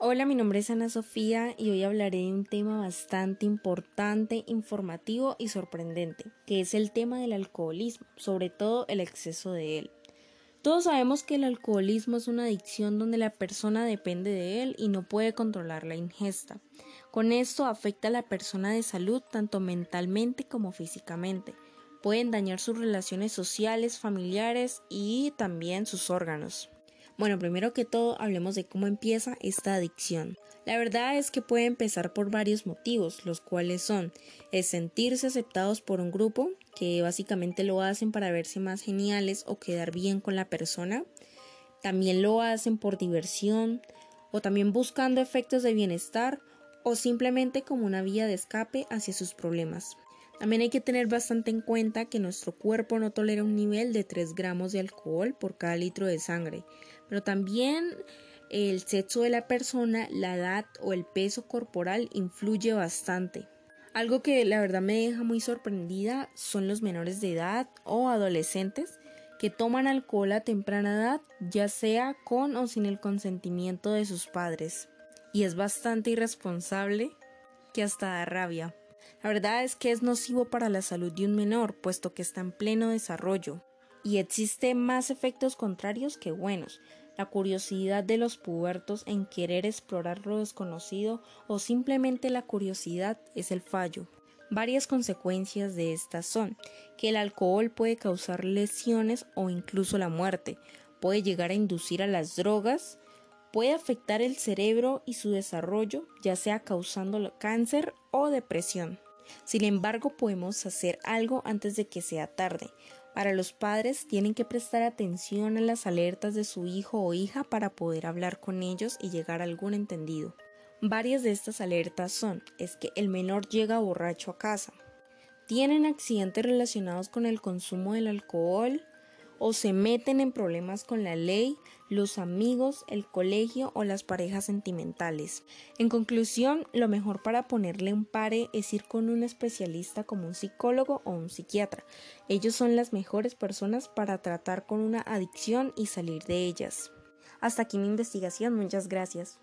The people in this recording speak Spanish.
Hola, mi nombre es Ana Sofía y hoy hablaré de un tema bastante importante, informativo y sorprendente, que es el tema del alcoholismo, sobre todo el exceso de él. Todos sabemos que el alcoholismo es una adicción donde la persona depende de él y no puede controlar la ingesta. Con esto afecta a la persona de salud tanto mentalmente como físicamente. Pueden dañar sus relaciones sociales, familiares y también sus órganos. Bueno, primero que todo hablemos de cómo empieza esta adicción. La verdad es que puede empezar por varios motivos, los cuales son el sentirse aceptados por un grupo, que básicamente lo hacen para verse más geniales o quedar bien con la persona. También lo hacen por diversión o también buscando efectos de bienestar o simplemente como una vía de escape hacia sus problemas. También hay que tener bastante en cuenta que nuestro cuerpo no tolera un nivel de 3 gramos de alcohol por cada litro de sangre, pero también el sexo de la persona, la edad o el peso corporal influye bastante. Algo que la verdad me deja muy sorprendida son los menores de edad o adolescentes que toman alcohol a temprana edad, ya sea con o sin el consentimiento de sus padres. Y es bastante irresponsable que hasta da rabia. La verdad es que es nocivo para la salud de un menor, puesto que está en pleno desarrollo, y existe más efectos contrarios que buenos. La curiosidad de los pubertos en querer explorar lo desconocido o simplemente la curiosidad es el fallo. Varias consecuencias de estas son que el alcohol puede causar lesiones o incluso la muerte, puede llegar a inducir a las drogas, puede afectar el cerebro y su desarrollo, ya sea causando cáncer o depresión. Sin embargo, podemos hacer algo antes de que sea tarde. Para los padres tienen que prestar atención a las alertas de su hijo o hija para poder hablar con ellos y llegar a algún entendido. Varias de estas alertas son es que el menor llega borracho a casa, tienen accidentes relacionados con el consumo del alcohol, o se meten en problemas con la ley, los amigos, el colegio o las parejas sentimentales. En conclusión, lo mejor para ponerle un pare es ir con un especialista como un psicólogo o un psiquiatra. Ellos son las mejores personas para tratar con una adicción y salir de ellas. Hasta aquí mi investigación, muchas gracias.